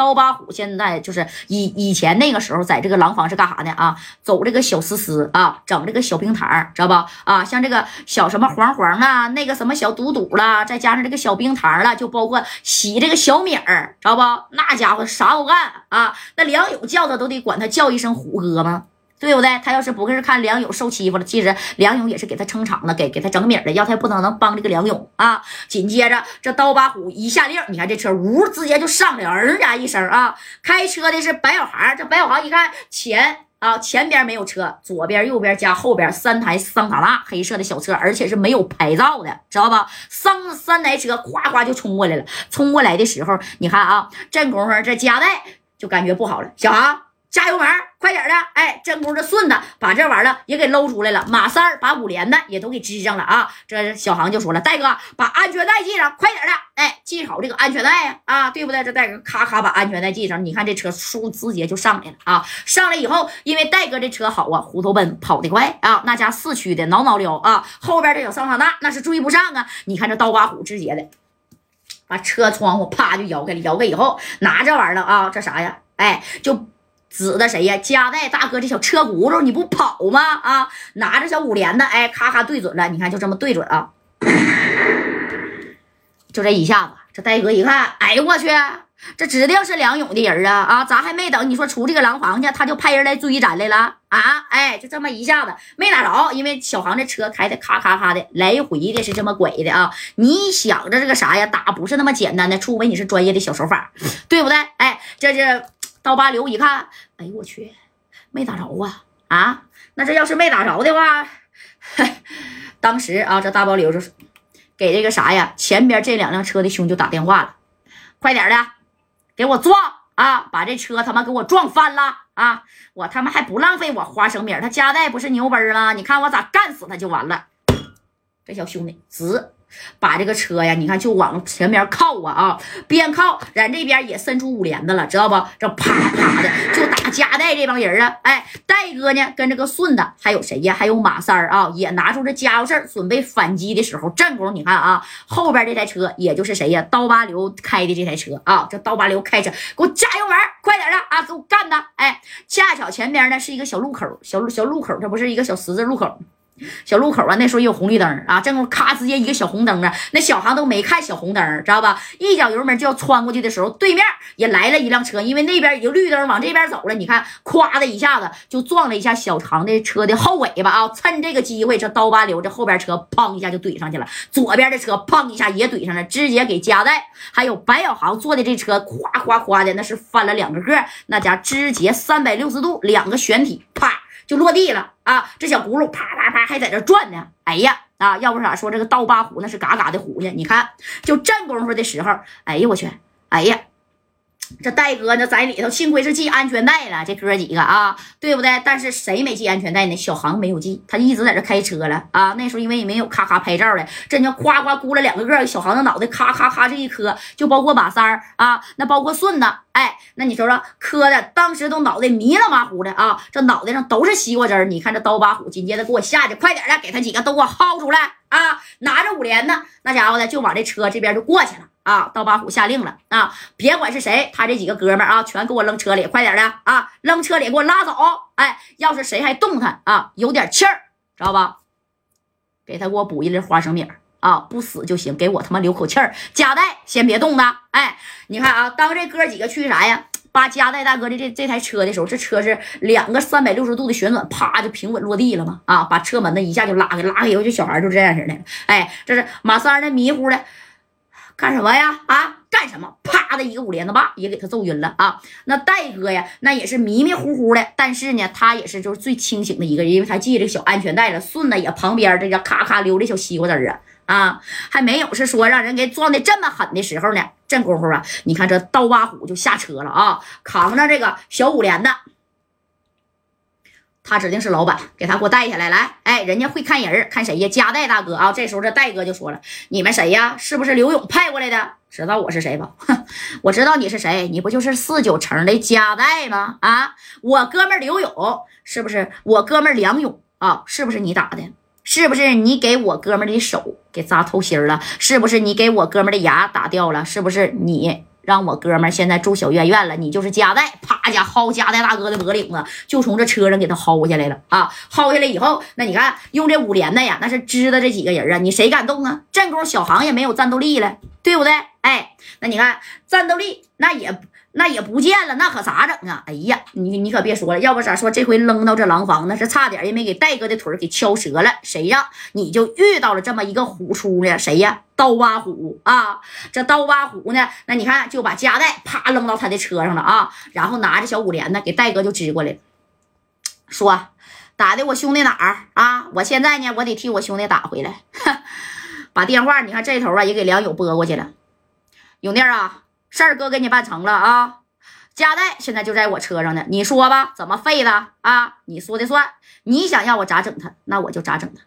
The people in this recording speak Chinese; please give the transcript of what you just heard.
刀疤虎现在就是以以前那个时候，在这个廊坊是干啥的？啊，走这个小丝丝啊，整这个小冰糖，知道不？啊，像这个小什么黄黄啊，那个什么小嘟嘟啦，再加上这个小冰糖了，就包括洗这个小米儿，知道不？那家伙啥都干啊！那梁勇叫他都得管他叫一声虎哥吗？对不对？他要是不是看梁勇受欺负了，其实梁勇也是给他撑场子，给给他整米的，要他不能能帮这个梁勇啊。紧接着这刀疤虎一下令，你看这车呜直接就上了，嗯家一声啊。开车的是白小航，这白小航一看前啊前边没有车，左边右边加后边三台桑塔纳黑色的小车，而且是没有牌照的，知道吧？三三台车咵咵就冲过来了。冲过来的时候，你看啊，这功夫这加代就感觉不好了，小航。加油门，快点的！哎，这功夫顺子把这玩意儿也给搂出来了。马三儿把五连的也都给支上了啊！这小航就说了：“戴哥，把安全带系上，快点的！哎，系好这个安全带呀！啊，对不对？这戴哥咔咔把安全带系上，你看这车嗖直接就上来了啊！上来以后，因为戴哥这车好啊，虎头奔跑得快啊，那家四驱的挠挠撩啊，后边这小桑塔纳那是追不上啊！你看这刀疤虎直接的把车窗户啪就摇开了，摇开以后拿这玩意儿啊，这啥呀？哎，就。指的谁呀？加代大哥，这小车轱辘你不跑吗？啊，拿着小五连的，哎，咔咔对准了，你看就这么对准啊，就这一下子，这戴哥一看，哎呦我去，这指定是梁勇的人啊啊！咱还没等你说出这个廊坊去，他就派人来追咱来了啊！哎，就这么一下子没打着，因为小航这车开的咔咔咔的，来回的是这么拐的啊！你想着这个啥呀？打不是那么简单的，除非你是专业的小手法，对不对？哎，这是。刀疤刘一看，哎呦我去，没打着啊啊！那这要是没打着的话，当时啊，这大包刘就是给这个啥呀，前边这两辆车的兄就打电话了，快点的，给我撞啊！把这车他妈给我撞翻了啊！我他妈还不浪费我花生米，他加代不是牛奔吗？你看我咋干死他就完了。这小兄弟直。把这个车呀，你看就往前面靠啊啊，边靠，咱这边也伸出五连子了，知道不？这啪啪的就打加代这帮人啊！哎，戴哥呢跟这个顺子还有谁呀？还有马三儿啊，也拿出这家伙事儿准备反击的时候，正功夫你看啊，后边这台车也就是谁呀？刀疤刘开的这台车啊，这刀疤刘开车，给我加油门，快点的啊，给我干的！哎，恰巧前边呢是一个小路口，小路小路口，这不是一个小十字路口。小路口啊，那时候有红绿灯啊，正好咔直接一个小红灯啊，那小航都没看小红灯，知道吧？一脚油门就要穿过去的时候，对面也来了一辆车，因为那边已经绿灯往这边走了，你看，咵的一下子就撞了一下小航的车的后尾巴啊！趁这个机会，这刀疤流这后边车砰一下就怼上去了，左边的车砰一下也怼上了，直接给加代还有白小航坐的这车咵咵咵的那是翻了两个个，那家直接三百六十度两个旋体啪。就落地了啊！这小轱辘啪啪啪还在这转呢。哎呀啊！要不咋说这个刀疤虎那是嘎嘎的虎呢？你看，就这功夫的时候，哎呀我去！哎呀，这戴哥呢在里头，幸亏是系安全带了。这哥几个啊，对不对？但是谁没系安全带呢？小航没有系，他一直在这开车了啊。那时候因为也没有咔咔拍照的，这叫夸夸咕了两个个，小航的脑袋咔咔咔这一磕，就包括马三儿啊，那包括顺子。哎，那你说说，磕的当时都脑袋迷了麻糊的啊，这脑袋上都是西瓜汁儿。你看这刀疤虎，紧接着给我下去，快点的，给他几个都给我薅出来啊！拿着五连呢，那家伙的就往这车这边就过去了啊！刀疤虎下令了啊，别管是谁，他这几个哥们儿啊，全给我扔车里，快点的啊，扔车里给我拉走。哎，要是谁还动弹啊，有点气儿，知道吧？给他给我补一粒花生米。啊，不死就行，给我他妈留口气儿。加代先别动他，哎，你看啊，当这哥几个去啥呀？扒加代大哥的这这台车的时候，这车是两个三百六十度的旋转，啪就平稳落地了嘛。啊，把车门子一下就拉开，拉开以后就小孩就这样式的。哎，这是马三那迷糊的，干什么呀？啊，干什么？啪的一个五连子把也给他揍晕了啊。那戴哥呀，那也是迷迷糊糊的，但是呢，他也是就是最清醒的一个，因为他系这小安全带了。顺子也旁边这家咔咔溜的小西瓜汁啊。啊，还没有是说让人给撞的这么狠的时候呢。这功夫啊，你看这刀疤虎就下车了啊，扛着这个小五连的，他指定是老板，给他给我带下来。来，哎，人家会看人看谁呀？加代大哥啊。这时候这戴哥就说了：“你们谁呀？是不是刘勇派过来的？知道我是谁吧？哼，我知道你是谁，你不就是四九城的加代吗？啊，我哥们刘勇是不是？我哥们梁勇啊，是不是你打的？”是不是你给我哥们的手给扎透心了？是不是你给我哥们的牙打掉了？是不是你让我哥们现在住小院院了，你就是夹带，啪家薅夹带大哥的脖领子，就从这车上给他薅下来了啊！薅下来以后，那你看用这五连的呀，那是支的这几个人啊，你谁敢动啊？这功小航也没有战斗力了，对不对？哎，那你看战斗力那也。那也不见了，那可咋整啊？哎呀，你你可别说了，要不咋说这回扔到这廊坊，那是差点也没给戴哥的腿给敲折了。谁呀？你就遇到了这么一个虎叔呢？谁呀？刀疤虎啊！这刀疤虎呢？那你看就把夹带啪扔到他的车上了啊，然后拿着小五连呢给戴哥就支过来，说打的我兄弟哪儿啊？我现在呢，我得替我兄弟打回来。把电话你看这头啊也给梁勇拨过去了，永弟啊。事儿哥给你办成了啊，家代现在就在我车上呢。你说吧，怎么废的啊？你说的算。你想要我咋整他，那我就咋整他。